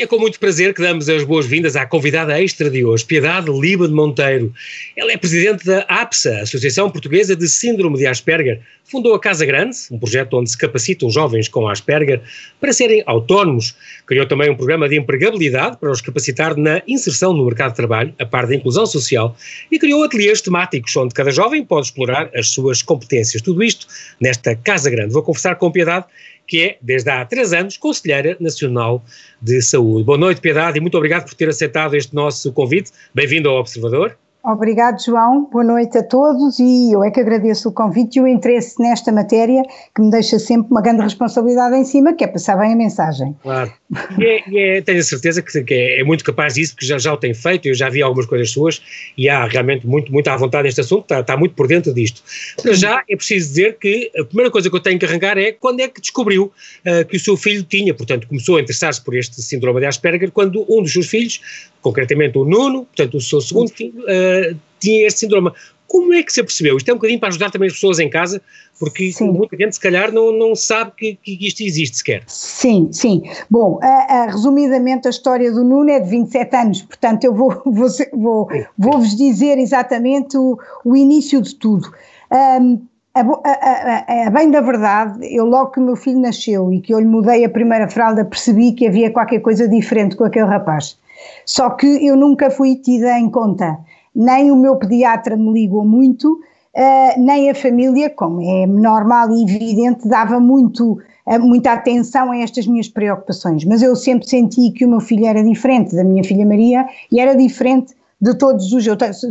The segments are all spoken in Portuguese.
E é com muito prazer que damos as boas-vindas à convidada extra de hoje, Piedade Liba de Monteiro. Ela é presidente da APSA, Associação Portuguesa de Síndrome de Asperger. Fundou a Casa Grande, um projeto onde se capacitam jovens com Asperger para serem autónomos. Criou também um programa de empregabilidade para os capacitar na inserção no mercado de trabalho, a par da inclusão social, e criou ateliês temáticos onde cada jovem pode explorar as suas competências. Tudo isto nesta Casa Grande. Vou conversar com Piedade que é, desde há três anos, Conselheira Nacional de Saúde. Boa noite, Piedade, e muito obrigado por ter aceitado este nosso convite. Bem-vindo ao Observador. Obrigado, João. Boa noite a todos e eu é que agradeço o convite e o interesse nesta matéria que me deixa sempre uma grande responsabilidade em cima, que é passar bem a mensagem. Claro. E, é, é, tenho a certeza que, que é, é, muito capaz disso, porque já, já o tem feito, eu já vi algumas coisas suas e há realmente muito, muito à vontade neste assunto, está, está muito por dentro disto. Para já é preciso dizer que a primeira coisa que eu tenho que arrancar é quando é que descobriu uh, que o seu filho tinha, portanto, começou a interessar-se por este síndrome de Asperger, quando um dos seus filhos, concretamente o Nuno, portanto, o seu segundo filho, uh, tinha este síndrome. Como é que se apercebeu? Isto é um bocadinho para ajudar também as pessoas em casa, porque sim. muita gente se calhar não, não sabe que, que isto existe sequer. Sim, sim. Bom, a, a, resumidamente a história do Nuno é de 27 anos, portanto eu vou, vou, vou, vou vos dizer exatamente o, o início de tudo. Um, a, a, a, bem da verdade, eu logo que o meu filho nasceu e que eu lhe mudei a primeira fralda percebi que havia qualquer coisa diferente com aquele rapaz. Só que eu nunca fui tida em conta nem o meu pediatra me ligou muito, uh, nem a família, como é normal e evidente, dava muito, uh, muita atenção a estas minhas preocupações. Mas eu sempre senti que o meu filho era diferente da minha filha Maria e era diferente de todos os.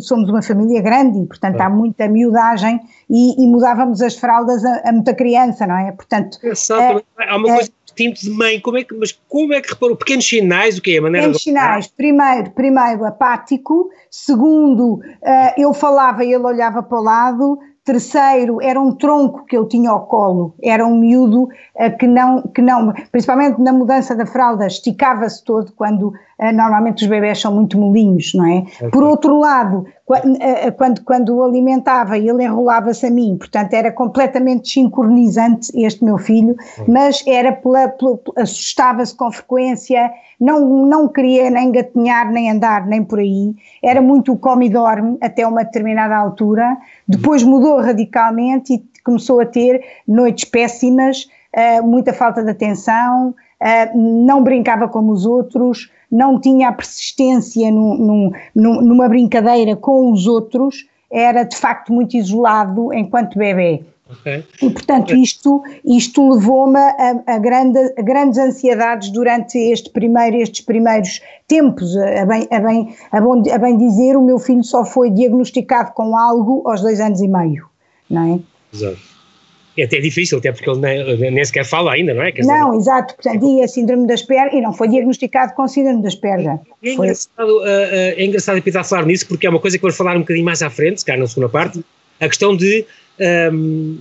Somos uma família grande e, portanto, é. há muita miudagem e, e, mudávamos as fraldas a, a, muita criança, não é? Portanto. Exato, é, há uma coisa instinto de mãe, como é que, mas como é que reparou? Pequenos sinais, o que é a maneira Pequenos sinais, primeiro, primeiro apático, segundo, uh, eu falava e ele olhava para o lado, terceiro era um tronco que eu tinha ao colo, era um miúdo uh, que, não, que não, principalmente na mudança da fralda, esticava-se todo quando uh, normalmente os bebés são muito molinhos, não é? Okay. Por outro lado, quando, quando o alimentava, ele enrolava-se a mim, portanto era completamente sincronizante este meu filho, mas era pela, pela assustava-se com frequência, não, não queria nem gatinhar, nem andar, nem por aí, era muito come e dorme até uma determinada altura, depois mudou radicalmente e começou a ter noites péssimas, uh, muita falta de atenção, não brincava como os outros, não tinha a persistência num, num, numa brincadeira com os outros, era de facto muito isolado enquanto bebê. Okay. E portanto isto, isto levou-me a, a, grande, a, grandes ansiedades durante este primeiro, estes primeiros tempos, a bem, a, bem, a, bom, a bem dizer, o meu filho só foi diagnosticado com algo aos dois anos e meio, não é? Exato é até difícil, até porque ele nem, nem sequer fala ainda, não é? Quer não, dizer, exato, portanto, e a síndrome das pernas, e não foi diagnosticado com síndrome das pernas. É, engraçado, uh, uh, é engraçado a falar nisso, porque é uma coisa que vou falar um bocadinho mais à frente, se calhar na segunda parte, a questão de um,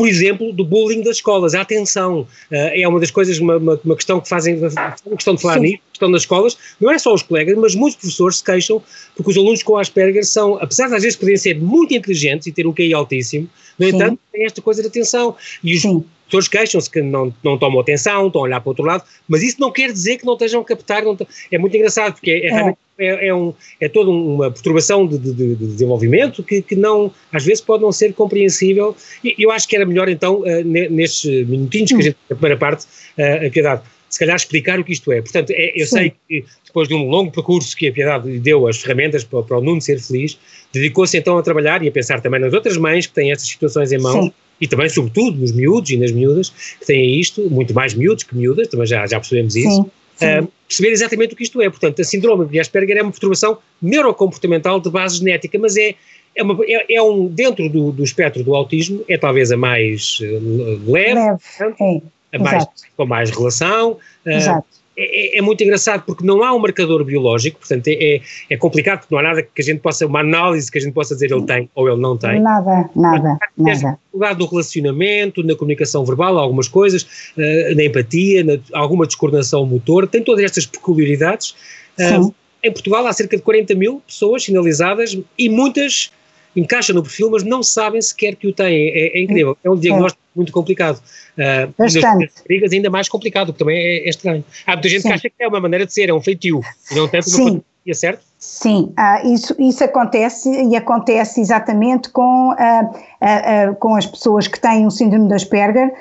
por exemplo, do bullying das escolas. A atenção uh, é uma das coisas, uma, uma, uma questão que fazem, uma questão de falar Sim. nisso, questão das escolas, não é só os colegas, mas muitos professores se queixam porque os alunos com Asperger são, apesar de às vezes poderem ser muito inteligentes e ter um QI altíssimo, no entanto, têm esta coisa de atenção. E os Sim. Professores queixam-se que não, não tomam atenção, estão a olhar para o outro lado, mas isso não quer dizer que não estejam a captar. É muito engraçado, porque é, é, é. É, é, um, é toda uma perturbação de, de, de desenvolvimento que, que, não, às vezes pode não ser compreensível. E eu acho que era melhor então, uh, nestes minutinhos que a gente, a primeira parte, uh, a Piedade, se calhar explicar o que isto é. Portanto, é, eu Sim. sei que depois de um longo percurso que a Piedade deu as ferramentas para, para o Nuno ser feliz, dedicou-se então a trabalhar e a pensar também nas outras mães que têm estas situações em mãos. Sim e também, sobretudo, nos miúdos e nas miúdas que têm isto, muito mais miúdos que miúdas, também já, já percebemos isso, sim, sim. Uh, perceber exatamente o que isto é. Portanto, a síndrome de Asperger é uma perturbação neurocomportamental de base genética, mas é, é, uma, é, é um, dentro do, do, espectro do autismo, é talvez a mais uh, leve, leve é, a mais, com mais relação. Uh, Exato é, é, é, muito engraçado porque não há um marcador biológico, portanto é, é, é, complicado porque não há nada que a gente possa, uma análise que a gente possa dizer ele tem ou ele não tem. Nada, nada, Mas, nada. no relacionamento, na comunicação verbal, algumas coisas, uh, na empatia, na, alguma descoordenação motor, tem todas estas peculiaridades. Uh, em Portugal há cerca de 40 mil pessoas sinalizadas e muitas encaixam no perfil, mas não sabem sequer que o têm. É, é incrível. É um diagnóstico é. muito complicado. Uh, Bastante. Ainda mais complicado, porque também é, é estranho. Há muita gente Sim. que acha que é uma maneira de ser, é um feitio, e não tanto uma patologia, certo? Sim, uh, isso, isso acontece e acontece exatamente com, uh, com as pessoas que têm o síndrome de Asperger,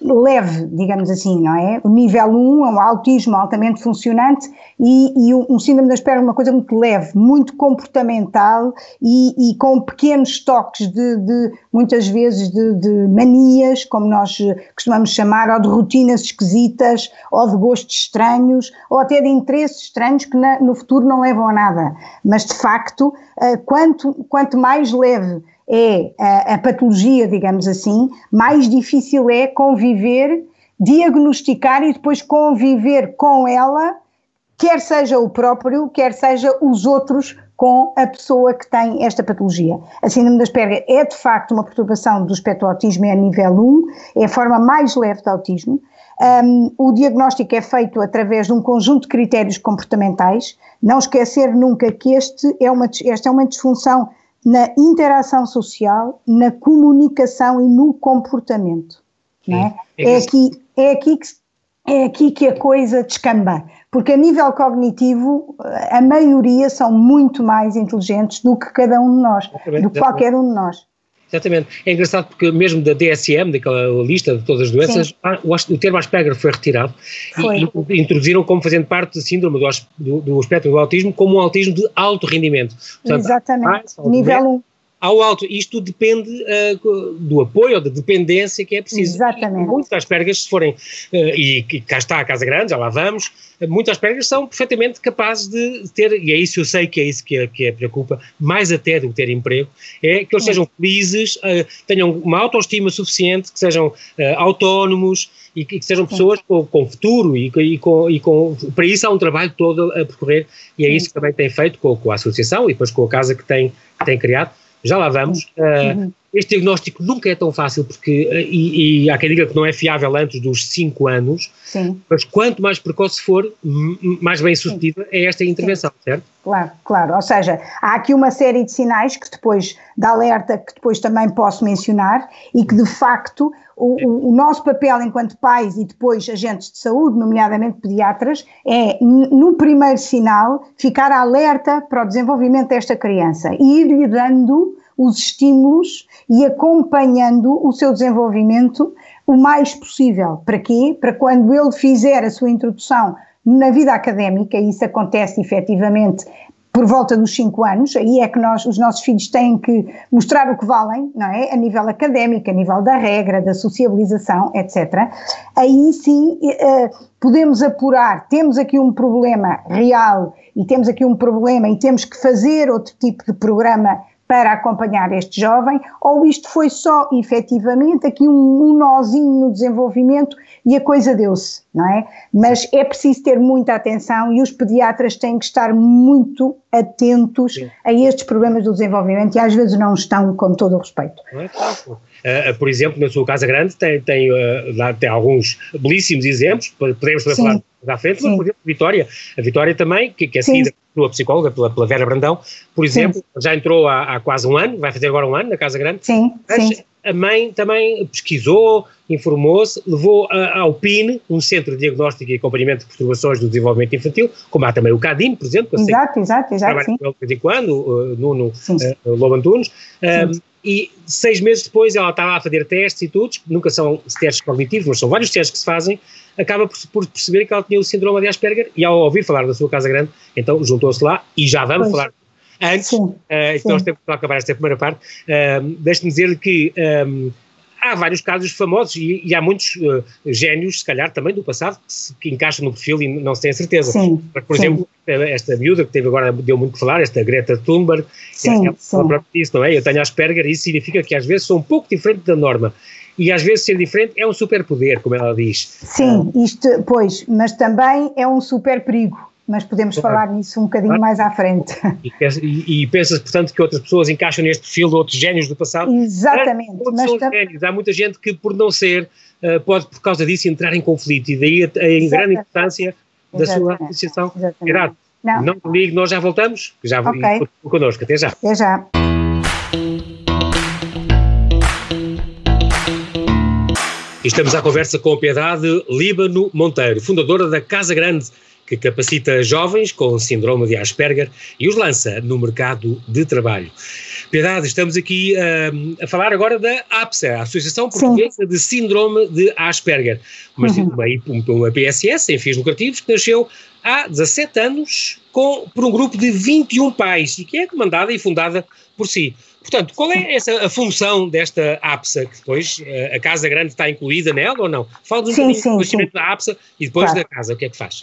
leve, digamos assim, não é? O nível 1 é um autismo altamente funcionante e, e um síndrome de Asperger é uma coisa muito leve, muito comportamental e, e com pequenos toques de, de muitas vezes, de, de, manias, como nós costumamos chamar, ou de rotinas esquisitas, ou de gostos estranhos, ou até de interesses estranhos que na, no futuro não levam a nada. Mas, de facto, eh, quanto, quanto mais leve é a, a patologia, digamos assim, mais difícil é conviver, diagnosticar e depois conviver com ela, quer seja o próprio, quer seja os outros com a pessoa que tem esta patologia. A síndrome de Asperger é de facto uma perturbação do espectro autismo, é a nível 1, é a forma mais leve de autismo. Um, o diagnóstico é feito através de um conjunto de critérios comportamentais. Não esquecer nunca que este é uma, esta é uma disfunção na interação social, na comunicação e no comportamento. É? É, aqui, é, aqui que, é aqui que a coisa descamba, porque a nível cognitivo a maioria são muito mais inteligentes do que cada um de nós, do que qualquer um de nós. Exatamente. É engraçado porque mesmo da DSM, daquela lista de todas as doenças, o, o termo Asperger foi retirado foi. e introduziram como fazendo parte do síndrome do, do, do espectro do autismo como um autismo de alto rendimento. Portanto, Exatamente. Mais, Nível 1 ao alto. Isto depende uh, do apoio ou da dependência que é preciso. Exatamente. muitas aspergas, se forem, uh, e, cá está a Casa Grande, já lá vamos, uh, muitas aspergas são perfeitamente capazes de ter, e é isso eu sei que é isso que, é, que é preocupa, mais até do que ter emprego, é que eles sejam felizes, tenham uma autoestima suficiente, que sejam autónomos e que, que sejam pessoas com, com, futuro e, e, com, e com, para isso há um trabalho todo a percorrer e é isso que também tem feito com, com a associação e depois com a casa que tem, que tem criado já lá vamos. Uh, este diagnóstico nunca é tão fácil porque, uh, e, e, há quem diga que não é fiável antes dos 5 anos, Sim. mas quanto mais precoce for, mais bem sucedida é esta intervenção, Sim. certo? Claro, claro. Ou seja, há aqui uma série de sinais que depois, da alerta, que depois também posso mencionar e que de facto o, o, nosso papel enquanto pais e depois agentes de saúde, nomeadamente pediatras, é, no primeiro sinal, ficar alerta para o desenvolvimento desta criança e ir-lhe dando os estímulos e acompanhando o seu desenvolvimento o mais possível. Para quê? Para quando ele fizer a sua introdução na vida académica, e isso acontece efetivamente por volta dos 5 anos, aí é que nós, os nossos filhos têm que mostrar o que valem, não é? A nível académico, a nível da regra, da sociabilização, etc. Aí sim eh, podemos apurar, temos aqui um problema real e temos aqui um problema e temos que fazer outro tipo de programa para acompanhar este jovem, ou isto foi só efetivamente aqui um, um nozinho no desenvolvimento e a coisa deu-se, não é? Mas é preciso ter muita atenção e os pediatras têm que estar muito atentos Sim. a estes problemas do desenvolvimento e às vezes não estão com todo o respeito. Não é fácil. Uh, por exemplo, na sua Casa Grande tem, tem, uh, tem alguns belíssimos exemplos, podemos também Sim. falar à frente, mas por exemplo, Vitória, a Vitória também, que, que é seguida pela psicóloga, pela, pela Vera Brandão, por exemplo, sim. já entrou há, há, quase um ano, vai fazer agora um ano na Casa Grande, sim, mas sim. A mãe também pesquisou, informou-se, levou a, ao PIN, um centro de diagnóstico e acompanhamento de perturbações do desenvolvimento infantil, como há também o CADIM, por exemplo, exato, exato, exato, sim. de vez em quando, uh, Nuno uh, Lobo Antunes, um, e seis meses depois ela estava a fazer testes e tudo, nunca são testes cognitivos, mas são vários testes que se fazem, acaba por, por, perceber que ela tinha o síndrome de Asperger e ao ouvir falar da sua casa grande, então juntou-se lá e já vamos pois. falar antes, uh, nós temos que acabar esta primeira parte, uh, deixe-me dizer que um, há vários casos famosos e, e há muitos uh, génios, se calhar também do passado, que, se, que, encaixam no perfil e não se tem a certeza. Sim, Por sim. exemplo, esta miúda que teve agora, deu muito que falar, esta Greta Thunberg, sim, é, sim. isso, não é? Eu tenho Asperger e isso significa que às vezes sou um pouco diferente da norma e às vezes ser diferente é um superpoder, como ela diz. Sim, isto, pois, mas também é um super perigo. Mas podemos claro. falar nisso um bocadinho claro. mais à frente. E, e, pensas, portanto, que outras pessoas encaixam neste perfil de outros génios do passado? Exatamente. Mas génios. Há muita gente que, por não ser, uh, pode, por causa disso, entrar em conflito. E daí a, a em grande importância da Exatamente. sua associação. Exatamente. Não, não ligue, nós já voltamos. Já okay. connosco. Até já. Até já. Estamos à conversa com a Piedade Líbano Monteiro, fundadora da Casa Grande, que capacita jovens com síndrome de Asperger e os lança no mercado de trabalho. Piedade, estamos aqui uh, a falar agora da APSA, a Associação Portuguesa Sim. de Síndrome de Asperger, uma, uhum. uma, uma PSS sem fins lucrativos que nasceu há 17 anos com, por um grupo de 21 pais e que é comandada e fundada por si. Portanto, qual é essa a função desta APSA, que depois eh, a Casa Grande está incluída nela ou não? Fala-nos um bocadinho do conhecimento da APSA e depois claro. da casa, o que é que faz?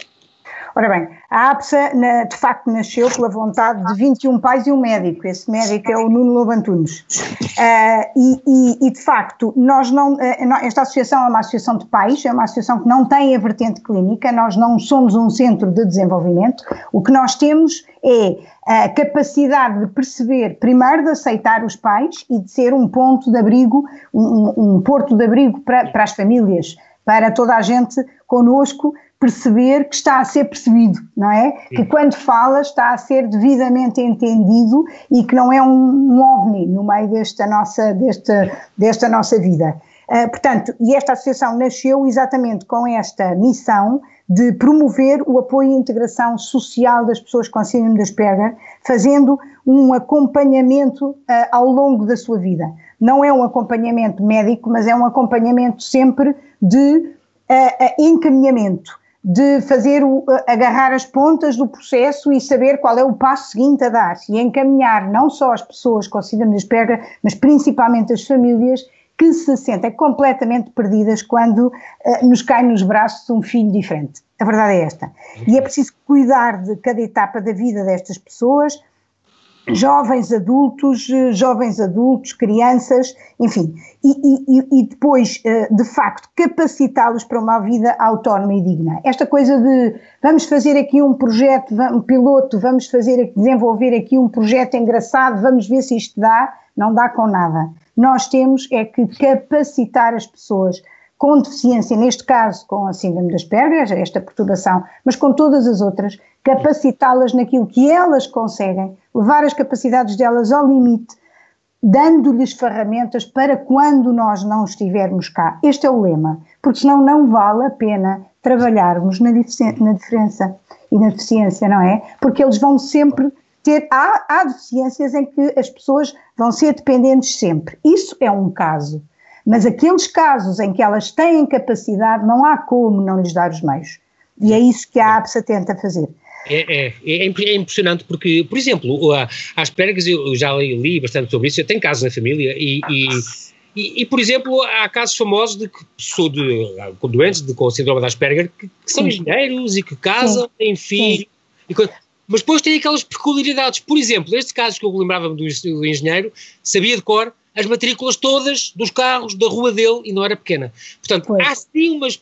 Ora bem, a APSA na, de facto nasceu pela vontade de 21 pais e um médico. Esse médico é o Nuno Lobantunes. Uh, e, e, e, de facto, nós não. Uh, esta associação é uma associação de pais, é uma associação que não tem a vertente clínica, nós não somos um centro de desenvolvimento. O que nós temos é a capacidade de perceber, primeiro, de aceitar os pais e de ser um ponto de abrigo, um, um porto de abrigo para, para as famílias, para toda a gente connosco perceber que está a ser percebido, não é? Sim. Que quando fala está a ser devidamente entendido e que não é um, um ovni no meio desta nossa, desta, desta nossa vida. Uh, portanto, e esta associação nasceu exatamente com esta missão de promover o apoio e integração social das pessoas com síndrome de Asperger, fazendo um acompanhamento uh, ao longo da sua vida. Não é um acompanhamento médico, mas é um acompanhamento sempre de uh, encaminhamento de fazer o, agarrar as pontas do processo e saber qual é o passo seguinte a dar e encaminhar não só as pessoas com síndrome de Asperger, mas principalmente as famílias que se sentem completamente perdidas quando uh, nos cai nos braços um filho diferente. A verdade é esta. E é preciso cuidar de cada etapa da vida destas pessoas, jovens adultos, jovens adultos, crianças, enfim, e, e, e depois, eh, de facto, capacitá-los para uma vida autónoma e digna. Esta coisa de vamos fazer aqui um projeto, um piloto, vamos fazer, desenvolver aqui um projeto engraçado, vamos ver se isto dá, não dá com nada. Nós temos é que capacitar as pessoas com deficiência, neste caso com a síndrome das Asperger, esta perturbação, mas com todas as outras, capacitá-las naquilo que elas conseguem, levar as capacidades delas ao limite, dando-lhes ferramentas para quando nós não estivermos cá. Este é o lema, porque senão não vale a pena trabalharmos na, na diferença e na deficiência, não é? Porque eles vão sempre ter. Há, há deficiências em que as pessoas vão ser dependentes sempre. Isso é um caso. Mas aqueles casos em que elas têm capacidade, não há como não lhes dar os meios. E é isso que a APSA tenta fazer. É, é, é, é impressionante porque, por exemplo, as Asperger, eu já li bastante sobre isso, eu tenho casos na família e, e, e, e por exemplo, há casos famosos de que pessoas de, doentes de, com síndrome de Asperger que, que são engenheiros e que casam, Sim. têm filhos, mas depois tem aquelas peculiaridades. Por exemplo, este caso que eu lembrava-me do, do engenheiro, sabia de cor as matrículas todas dos carros da rua dele e não era pequena. Portanto, pois. há sim umas,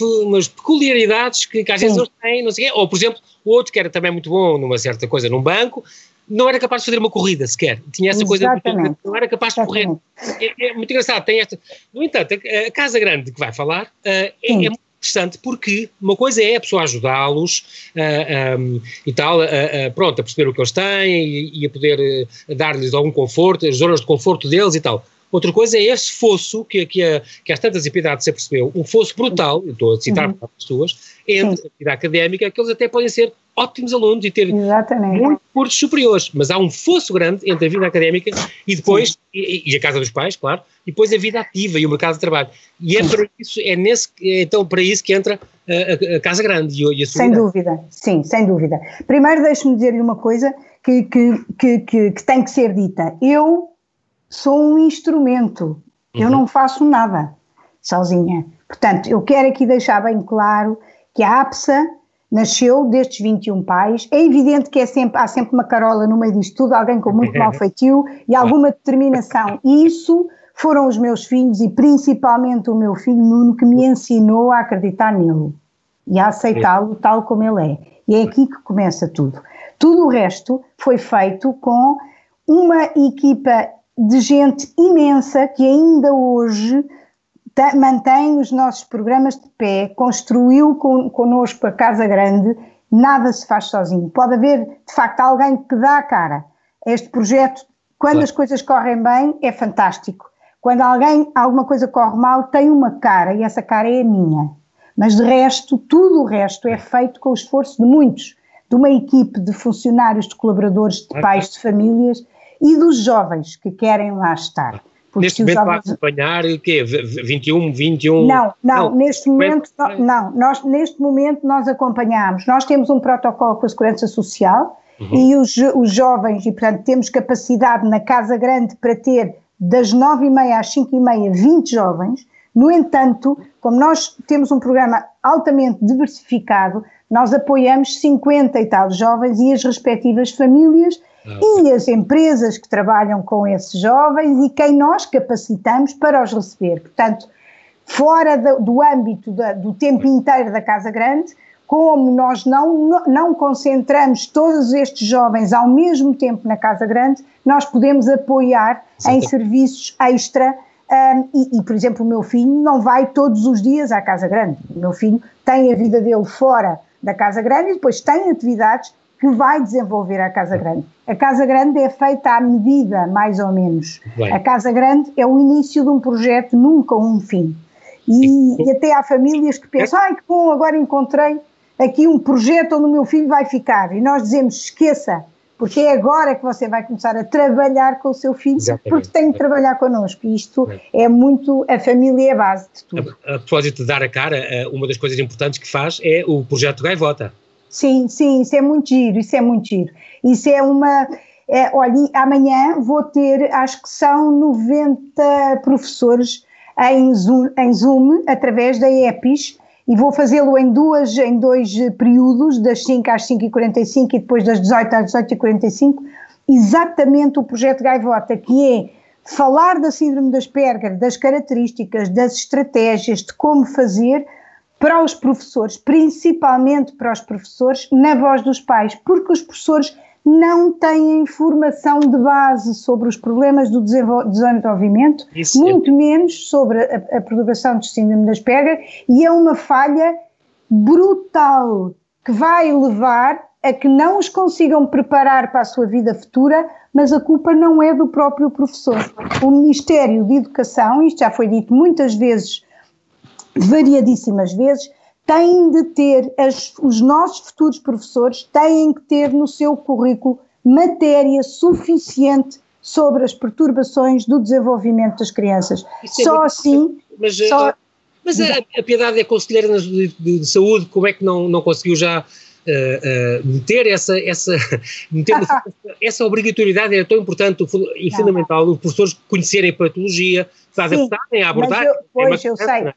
umas peculiaridades que, que às sim. vezes eles têm, não sei o quê. Ou, por exemplo, o outro que era também muito bom numa certa coisa num banco, não era capaz de fazer uma corrida sequer. Tinha essa Exatamente. coisa, não era capaz de correr. É, é, muito engraçado, tem esta. No entanto, a, a Casa Grande que vai falar uh, é, é muito interessante porque uma coisa é a pessoa ajudá-los uh, ah, um, e tal, uh, uh, pronto, a perceber o que eles têm e, e a poder dar-lhes algum conforto, as zonas de conforto deles e tal. Outra coisa é esse fosso que, que, a, que às tantas impiedades se percebeu, um fosso brutal, eu estou a citar uhum. pessoas, entre Sim. a vida académica, que eles até podem ser ótimos alunos e ter Exatamente. muitos cursos superiores, mas há um fosso grande entre a vida académica e depois, e, e, a casa dos pais, claro, e depois a vida ativa e o mercado de trabalho. E é para isso, é nesse, é então para isso que entra a, a, casa grande e, a Sem dúvida, sim, sem dúvida. Primeiro deixe-me dizer-lhe uma coisa que, que, que, que, que tem que ser dita. Eu sou um instrumento, uhum. eu não faço nada sozinha. Portanto, eu quero aqui deixar bem claro que a APSA nasceu destes 21 pais. É evidente que é sempre, há sempre uma carola no meio disto tudo, alguém com muito mau feitio e alguma determinação. E isso foram os meus filhos e principalmente o meu filho Nuno que me ensinou a acreditar nele e a aceitá-lo tal como ele é. E é aqui que começa tudo. Tudo o resto foi feito com uma equipa de gente imensa que ainda hoje mantém os nossos programas de pé, construiu con, connosco a Casa Grande, nada se faz sozinho. Pode haver, de facto, alguém que dá a cara. Este projeto Quando claro. as coisas correm bem, é fantástico. Quando alguém, alguma coisa corre mal, tem uma cara e essa cara é a minha. Mas de resto, tudo o resto é feito com o esforço de muitos, de uma equipe de funcionários, de colaboradores, de pais, de famílias e dos jovens que querem lá estar. Neste momento jovens... acompanhar o quê? 21, 21? Não, não, não neste momento, não, nós, neste momento nós acompanhamos, nós temos um protocolo com a Segurança Social uhum. e os, os jovens, e portanto temos capacidade na Casa Grande para ter das nove e meia às cinco e meia, 20 jovens. No entanto, como nós temos um programa altamente diversificado, nós apoiamos 50 e tal jovens e as respectivas famílias e as empresas que trabalham com esses jovens e quem nós capacitamos para os receber. Portanto, fora do, do âmbito da, do tempo inteiro da Casa Grande, como nós não, não concentramos todos estes jovens ao mesmo tempo na Casa Grande, nós podemos apoiar em serviços extra. Um, e, e, por exemplo, o meu filho não vai todos os dias à Casa Grande. O meu filho tem a vida dele fora da Casa Grande e depois tem atividades que vai desenvolver a Casa Grande. A Casa Grande é feita à medida, mais ou menos. Bem. A Casa Grande é o início de um projeto, nunca um fim. E, e até há famílias que pensam, ai que bom, agora encontrei aqui um projeto onde o meu filho vai ficar. E nós dizemos, esqueça, porque é agora que você vai começar a trabalhar com o seu filho, Exatamente. porque tem que trabalhar connosco. E isto é. é muito, a família é a base de tudo. A, a propósito de dar a cara, eh, uma das coisas importantes que faz é o projeto Gaivota. Sim, sim, isso é muito giro, isso é muito giro. Isso é uma... É, olha, amanhã vou ter, acho que são 90 professores em Zoom, em Zoom através da EPIS, e vou fazê-lo em duas, em dois períodos, das 5 às 5 e 45 e depois das 18 às 18 e 45, exatamente o projeto Gaivota, que é falar da síndrome das Asperger, das características, das estratégias, de como fazer para os professores, principalmente para os professores, na voz dos pais, porque os professores não têm informação de base sobre os problemas do desenvolvimento, Isso muito é. menos sobre a, a perturbação de síndrome das Asperger, e é uma falha brutal que vai levar a que não os consigam preparar para a sua vida futura, mas a culpa não é do próprio professor. O Ministério de Educação, isto já foi dito muitas vezes, variadíssimas vezes, têm de ter, as, os nossos futuros professores têm que ter no seu currículo matéria suficiente sobre as perturbações do desenvolvimento das crianças. É só assim. Mas, só, mas a, a, Piedade é conselheira de, de, de, saúde, como é que não, não conseguiu já. Uh, uh, meter essa, essa, meter essa obrigatoriedade é tão importante e fundamental os professores conhecerem a patologia, se adaptarem à abordagem. Eu, pois, é eu sei.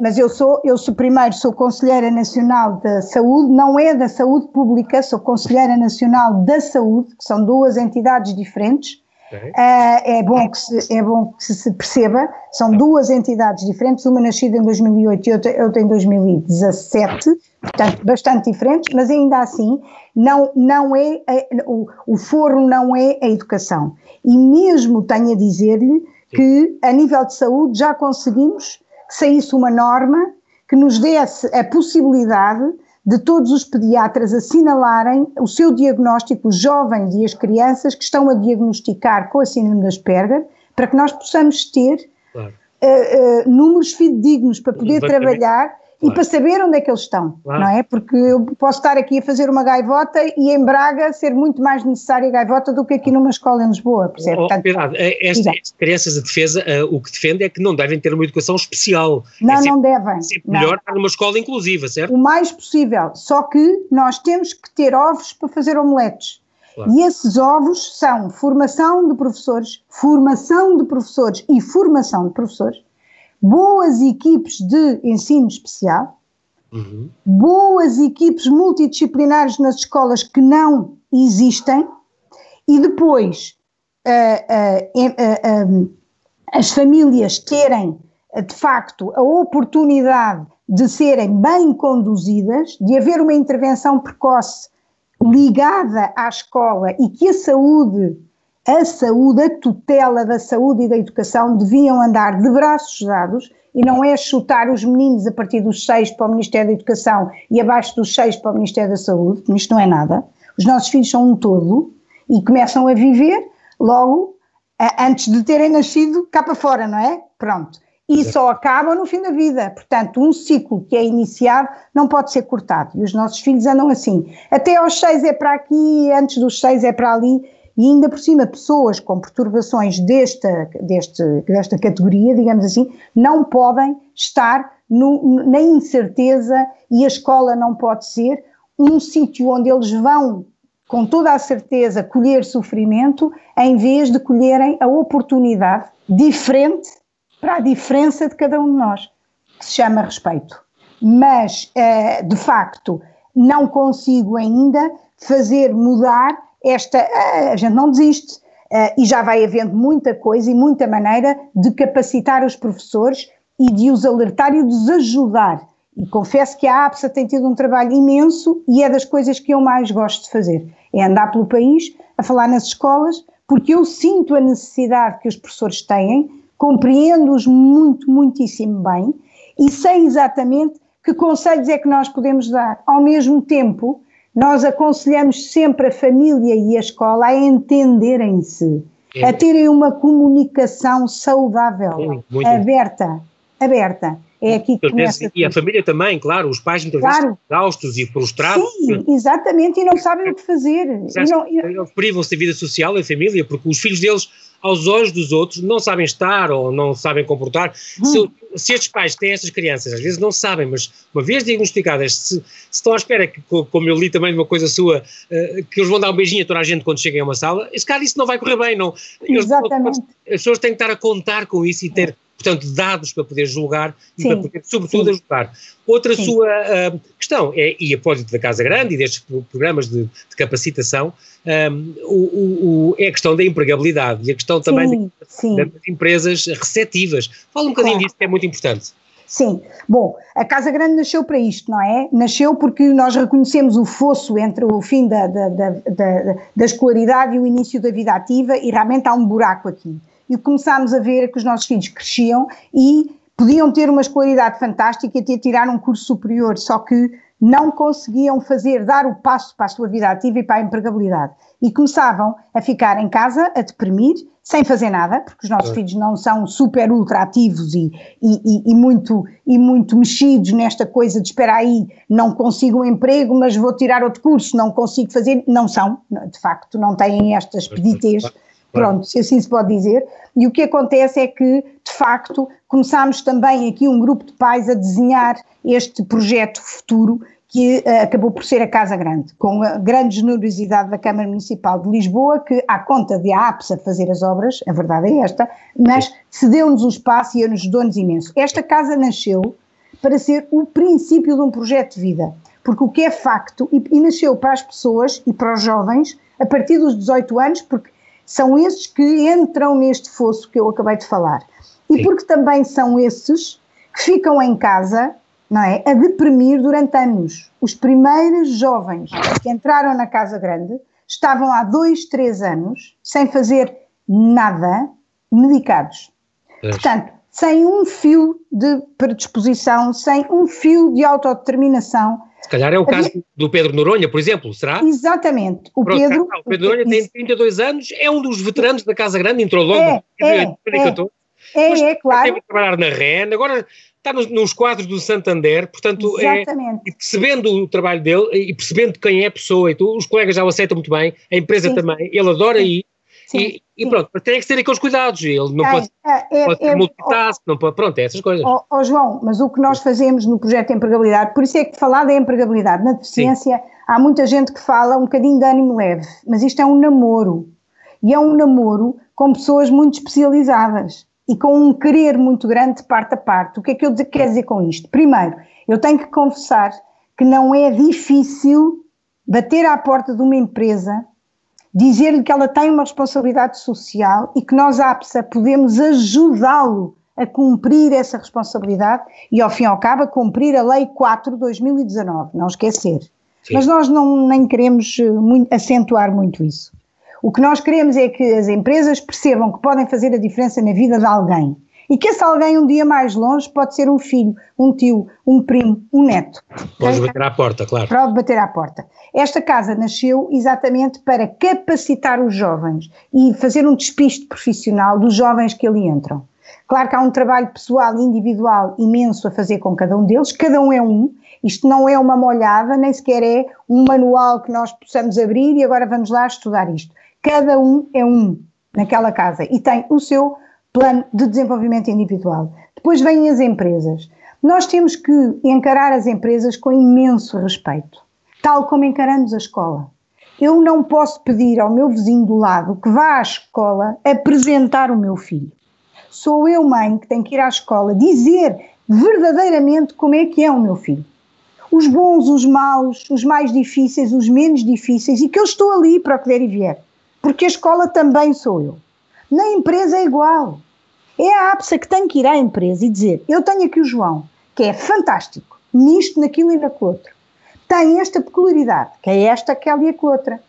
Mas eu sou, eu sou primeiro sou Conselheira Nacional da Saúde, não é da Saúde Pública, sou Conselheira Nacional da Saúde, que são duas entidades diferentes. Okay. Uh, é, bom que se, é bom que se perceba, são duas entidades diferentes, uma nascida em 2008 e outra, outra em 2017, portanto bastante diferentes, mas ainda assim não, não é, é o, o foro não é a educação. E mesmo tenho a dizer-lhe que a nível de saúde já conseguimos que saísse uma norma que nos desse a possibilidade de todos os pediatras assinalarem o seu diagnóstico, os jovens e as crianças que estão a diagnosticar com a síndrome da Asperger, para que nós possamos ter claro. uh, uh, números fidedignos para poder trabalhar Claro. E para saber onde é que eles estão, claro. não é? Porque eu posso estar aqui a fazer uma gaivota e em Braga ser muito mais necessária a gaivota do que aqui numa escola em Lisboa, percebe? Oh, Portanto, verdade, é, estas crianças de defesa, uh, o que defende é que não devem ter uma educação especial. Não, é não devem. É sempre melhor estar numa escola inclusiva, certo? O mais possível, só que nós temos que ter ovos para fazer omeletes. Claro. E esses ovos são formação de professores, formação de professores e formação de professores, boas equipes de ensino especial, uhum. boas equipes multidisciplinares nas escolas que não existem, e depois uh, uh, as famílias terem de facto a oportunidade de serem bem conduzidas, de haver uma intervenção precoce ligada à escola e que a saúde a saúde, a tutela da saúde e da educação deviam andar de braços dados e não é chutar os meninos a partir dos seis para o Ministério da Educação e abaixo dos seis para o Ministério da Saúde, isto não é nada. Os nossos filhos são um todo e começam a viver, logo antes de terem nascido cá para fora, não é? Pronto. E só acabam no fim da vida. Portanto, um ciclo que é iniciado não pode ser cortado. E os nossos filhos andam assim. Até aos seis é para aqui, antes dos seis é para ali. E ainda por cima, pessoas com perturbações desta, deste, desta categoria, digamos assim, não podem estar no, na incerteza e a escola não pode ser um sítio onde eles vão com toda a certeza, colher sofrimento, em vez de colherem a oportunidade diferente para a diferença de cada um de nós, que se chama respeito. Mas, eh, de facto, não consigo ainda fazer mudar esta. A gente não desiste. Eh, e já vai havendo muita coisa e muita maneira de capacitar os professores e de os alertar e de os ajudar e confesso que a APSA tem tido um trabalho imenso e é das coisas que eu mais gosto de fazer. É andar pelo país, a falar nas escolas, porque eu sinto a necessidade que os professores têm, compreendo-os muito, muitíssimo bem e sei exatamente que conselhos é que nós podemos dar. Ao mesmo tempo, nós aconselhamos sempre a família e a escola a entenderem-se, é. a terem uma comunicação saudável, aberta, aberta. É aqui que começa E a família também, claro, os pais muitas claro. vezes exaustos e frustrados. Sim, exatamente, e não sabem o que fazer. E não, Eles privam-se da vida social em família, porque os filhos deles, aos olhos dos outros, não sabem estar ou não sabem comportar. Hum. Se, se, estes pais têm estas crianças, às vezes não sabem, mas uma vez diagnosticadas, se, se estão à espera, que, como eu li também de uma coisa sua, uh, que eles vão dar um beijinho a toda a gente quando cheguem a uma sala, esse cara isso não vai correr bem. Não, Exatamente. Eles, as pessoas têm que estar a contar com isso e ter portanto, dados para poder julgar e para poder, sobretudo, sim. ajudar. Outra sim. sua uh, questão, é, e a propósito da Casa Grande e destes programas de, de capacitação, um, o, o, é a questão da empregabilidade e a questão também sim, das empresas receptivas. Fala um bocadinho claro. disso, que é muito importante. Sim, bom, a Casa Grande nasceu para isto, não é? Nasceu porque nós reconhecemos o fosso entre o fim da, da, da, da, da escolaridade e o início da vida ativa e realmente há um buraco aqui e começámos a ver que os nossos filhos cresciam e podiam ter uma escolaridade fantástica e ter tirar um curso superior, só que não conseguiam fazer, dar o passo para a sua vida ativa e para a empregabilidade. E começavam a ficar em casa, a deprimir, sem fazer nada, porque os nossos é. filhos não são super ultra ativos e, e, e, muito, e muito mexidos nesta coisa de espera aí, não consigo um emprego, mas vou tirar outro curso, não consigo fazer, não são, de facto, não têm estas peditez Pronto, se assim se pode dizer. E o que acontece é que, de facto, começámos também aqui um grupo de pais a desenhar este projeto futuro que uh, acabou por ser a Casa Grande, com a grande generosidade da Câmara Municipal de Lisboa, que, à conta de a APSA fazer as obras, a verdade é esta, mas cedeu-nos o espaço e ajudou-nos imenso. Esta casa nasceu para ser o princípio de um projeto de vida, porque o que é facto, e, e nasceu para as pessoas e para os jovens, a partir dos 18 anos, porque são esses que entram neste fosso que eu acabei de falar. E Sim. porque também são esses que ficam em casa, não é, a deprimir durante anos. Os primeiros jovens que entraram na Casa Grande estavam há dois, três anos sem fazer nada, medicados. É. Portanto, sem um fio de predisposição, sem um fio de autodeterminação, se calhar é o caso do Pedro Noronha, por exemplo, será? Exatamente. O Pronto, Pedro. o Pedro Noronha tem 32 anos, é um dos veteranos da Casa Grande, entrou logo é, em 2014. É, é, é, claro. Teve a trabalhar na REN, agora está nos, nos, quadros do Santander, portanto, é, e percebendo o trabalho dele e percebendo quem é a pessoa, e tu, os colegas já o aceitam muito bem, a empresa sim. também, ele adora sim. ir, Sim, e, e, pronto, tem que ter aqueles cuidados. Ele não é, pode, é, pode ter é, multitask, não pode, pronto, é essas coisas. Ó oh, oh, João, mas o que nós fazemos no projeto de empregabilidade, por isso é que falar da empregabilidade na deficiência, Sim. há muita gente que fala um bocadinho de ânimo leve, mas isto é um namoro. E é um namoro com pessoas muito especializadas e com um querer muito grande de parte a parte. O que é que eu quero dizer com isto? Primeiro, eu tenho que confessar que não é difícil bater à porta de uma empresa dizer-lhe que ela tem uma responsabilidade social e que nós, APSA, podemos ajudá-lo a cumprir essa responsabilidade e, ao fim e ao cabo, a cumprir a Lei 4 de 2019, não esquecer. Sim. Mas nós não, nem queremos eh, muito, acentuar muito isso. O que nós queremos é que as empresas percebam que podem fazer a diferença na vida de alguém. E que esse alguém um dia mais longe pode ser um filho, um tio, um primo, um neto. Pode okay? bater à porta, claro. Pode bater à porta. Esta casa nasceu exatamente para capacitar os jovens e fazer um despiste profissional dos jovens que ali entram. Claro que há um trabalho pessoal e individual imenso a fazer com cada um deles, cada um é um, isto não é uma molhada, nem sequer é um manual que nós possamos abrir e agora vamos lá estudar isto. Cada um é um naquela casa e tem o seu plano de desenvolvimento individual. Depois vêm as empresas. Nós temos que encarar as empresas com imenso respeito, tal como encaramos a escola. Eu não posso pedir ao meu vizinho do lado que vá à escola apresentar o meu filho. Sou eu, mãe, que tenho que ir à escola dizer verdadeiramente como é que é o meu filho. Os bons, os maus, os mais difíceis, os menos difíceis, e que eu estou ali para o que der e vier. Porque a escola também sou eu. Na empresa é igual. É a APSA que tem que ir à empresa e dizer: Eu tenho aqui o João, que é fantástico, nisto, naquilo e naquilo outro. Tem esta peculiaridade, que é esta, aquela e aquela outra.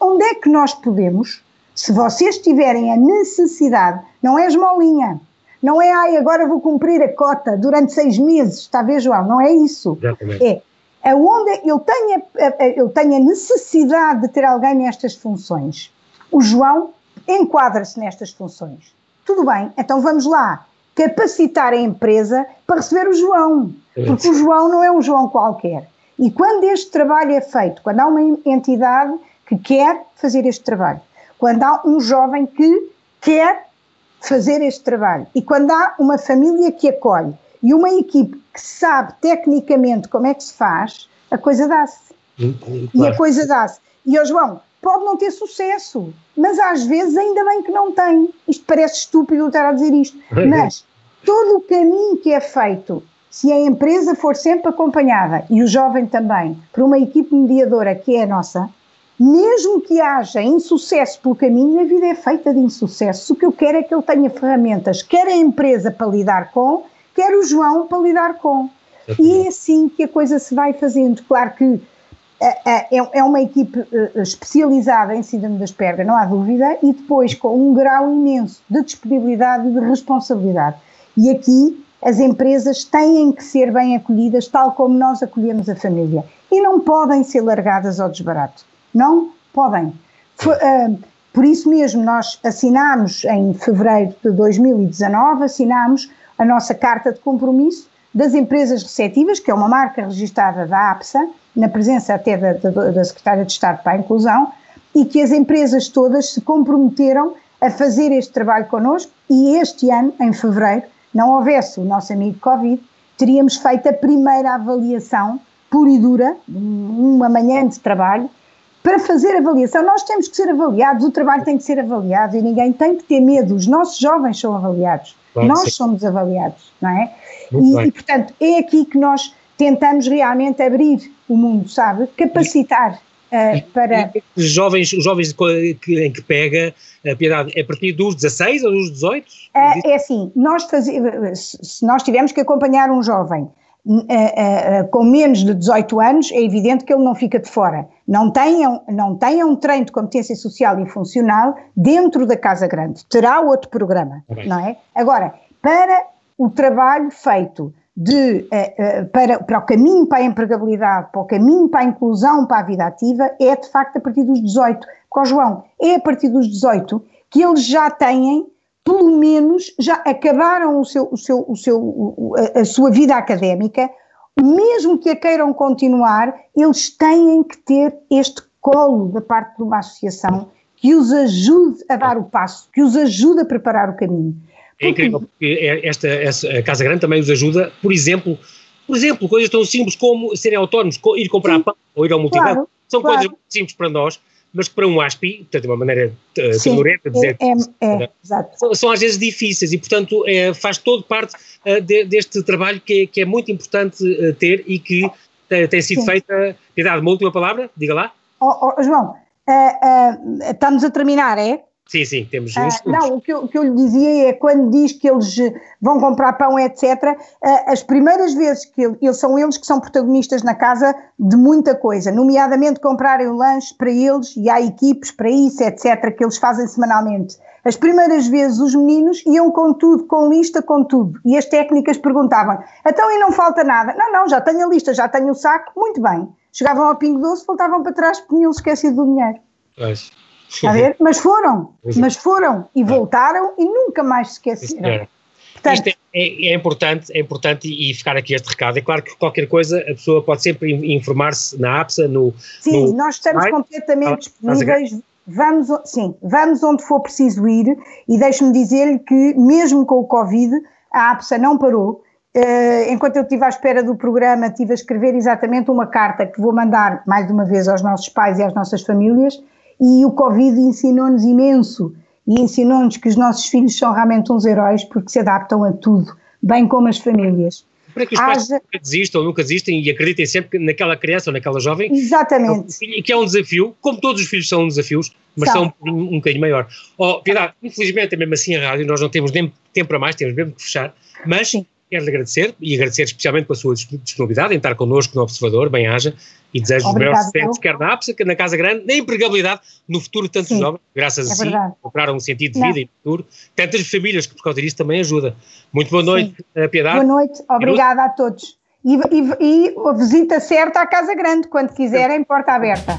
Onde é que nós podemos, se vocês tiverem a necessidade, não é esmolinha, não é, ai, agora vou cumprir a cota durante seis meses, está a ver, João? Não é isso. Exatamente. É aonde eu tenho, eu tenho a necessidade de ter alguém nestas funções. O João enquadra-se nestas funções. Tudo bem, então vamos lá capacitar a empresa para receber o João, porque o João não é um João qualquer. E quando este trabalho é feito, quando há uma entidade que quer fazer este trabalho, quando há um jovem que quer fazer este trabalho e quando há uma família que acolhe e uma equipe que sabe tecnicamente como é que se faz, a coisa dá-se. Claro. E a coisa dá-se. E, ó João, pode não ter sucesso, mas às vezes ainda bem que não tem. Isto parece estúpido estar a dizer isto, mas todo o caminho que é feito, se a empresa for sempre acompanhada, e o jovem também, por uma equipe mediadora que é a nossa, mesmo que haja insucesso pelo caminho, a vida é feita de insucesso. O que eu quero é que ele tenha ferramentas, quer a empresa para lidar com, quer o João para lidar com. E é assim que a coisa se vai fazendo. Claro que é, é uma equipe eh, especializada em síndrome da Asperger, não há dúvida, e depois com um grau imenso de disponibilidade e de responsabilidade. E aqui as empresas têm que ser bem acolhidas, tal como nós acolhemos a família. E não podem ser largadas ao desbarato. Não podem. Uh, por isso mesmo, nós assinámos em fevereiro de 2019, assinámos a nossa carta de compromisso das empresas receptivas, que é uma marca registrada da APSA, na presença até da, da, da Secretária de Estado para a Inclusão, e que as empresas todas se comprometeram a fazer este trabalho connosco e este ano, em fevereiro, não houvesse o nosso amigo Covid, teríamos feito a primeira avaliação pura e dura, uma manhã de trabalho, para fazer avaliação. Nós temos que ser avaliados, o trabalho tem que ser avaliado e ninguém tem que ter medo. Os nossos jovens são avaliados, claro, nós sim. somos avaliados, não é? E, e, portanto, é aqui que nós tentamos realmente abrir o mundo, sabe? Capacitar. Uh, para... Os jovens, os jovens que, em que pega a piedade, é a partir dos 16 ou dos 18? Uh, é assim, nós fazemos, se nós tivermos que acompanhar um jovem com menos de 18 anos, é evidente que ele não fica de fora. Não tenham, não tenham um treino de competência social e funcional dentro da Casa Grande. Terá outro programa, não é? Agora, para o trabalho feito de, uh, uh, para, para o caminho para a empregabilidade, para o caminho para a inclusão, para a vida ativa, é de facto a partir dos 18. Com o João, é a partir dos 18 que eles já têm, pelo menos, já acabaram o seu, o seu, o seu, a, a sua vida académica, mesmo que a queiram continuar, eles têm que ter este colo da parte de uma associação que os ajude a dar o passo, que os ajude a preparar o caminho. É incrível, porque é, esta, esta, a Casa Grande também os ajuda, por exemplo, por exemplo, coisas tão simples como serem autónomos, ir comprar Sim. pão ou ir ao multibanco, claro, são claro. coisas simples para nós, mas para um ASPI, portanto, de uma maneira uh, tecnológica, dizer é, é, é, são, são, às vezes difíceis e, portanto, é, faz todo parte uh, de, deste trabalho que, é, que é muito importante uh, ter e que tem sido Sim. feita. Piedade, uma última palavra, diga lá. Oh, oh, João, estamos a terminar, é? Sim, sim, temos uh, Não, o que, eu, o que eu lhe dizia é quando diz que eles eh, vão comprar pão, etc., uh, as primeiras vezes que ele, eles são eles que são protagonistas na casa de muita coisa, nomeadamente comprarem o lanche para eles e há equipes para isso, etc., que eles fazem semanalmente. As primeiras vezes os meninos iam com tudo, com lista, com tudo. E as técnicas perguntavam: então e não falta nada? Não, não, já tenho a lista, já tenho o saco, muito bem. Chegavam ao Pingo Doce, voltavam para trás porque tinham esquecido do dinheiro. Pois. A ver? Mas foram, mas foram e voltaram e nunca mais se esqueceram. Portanto, Isto é, é, é, importante, é importante e ficar aqui este recado. É claro que qualquer coisa a pessoa pode sempre informar-se na APSA, no. Sim, no nós estamos completamente ah, disponíveis. Vamos, sim, vamos onde for preciso ir e deixe-me dizer-lhe que, mesmo com o Covid, a APSA não parou. Uh, enquanto eu estive à espera do programa, estive a escrever exatamente uma carta que vou mandar mais uma vez aos nossos pais e às nossas famílias e o Covid ensinou-nos imenso e ensinou-nos que os nossos filhos são realmente uns heróis porque se adaptam a tudo, bem como as famílias. Para que os pais Haja... nunca desistam, nunca desistem e acreditem sempre naquela criança ou naquela jovem. Exatamente. Que é um desafio, como todos os filhos são desafios, mas são, são um, um bocadinho maior. Oh, Piedade, infelizmente, mesmo assim a rádio, nós não temos nem tempo para mais, temos mesmo que fechar, mas Sim quero-lhe agradecer e agradecer especialmente pela sua disponibilidade em estar connosco no Observador, bem-haja, e desejo os melhores sucessos, quer na APSA, quer na Casa Grande, na empregabilidade no futuro de tantos Sim, jovens, graças é a si, compraram um sentido de vida Não. e futuro, tantas famílias que por causa disso também ajuda. Muito boa noite, Sim. Piedade. Boa noite, obrigada a todos. E, e, e a visita certa à Casa Grande, quando quiserem, porta aberta.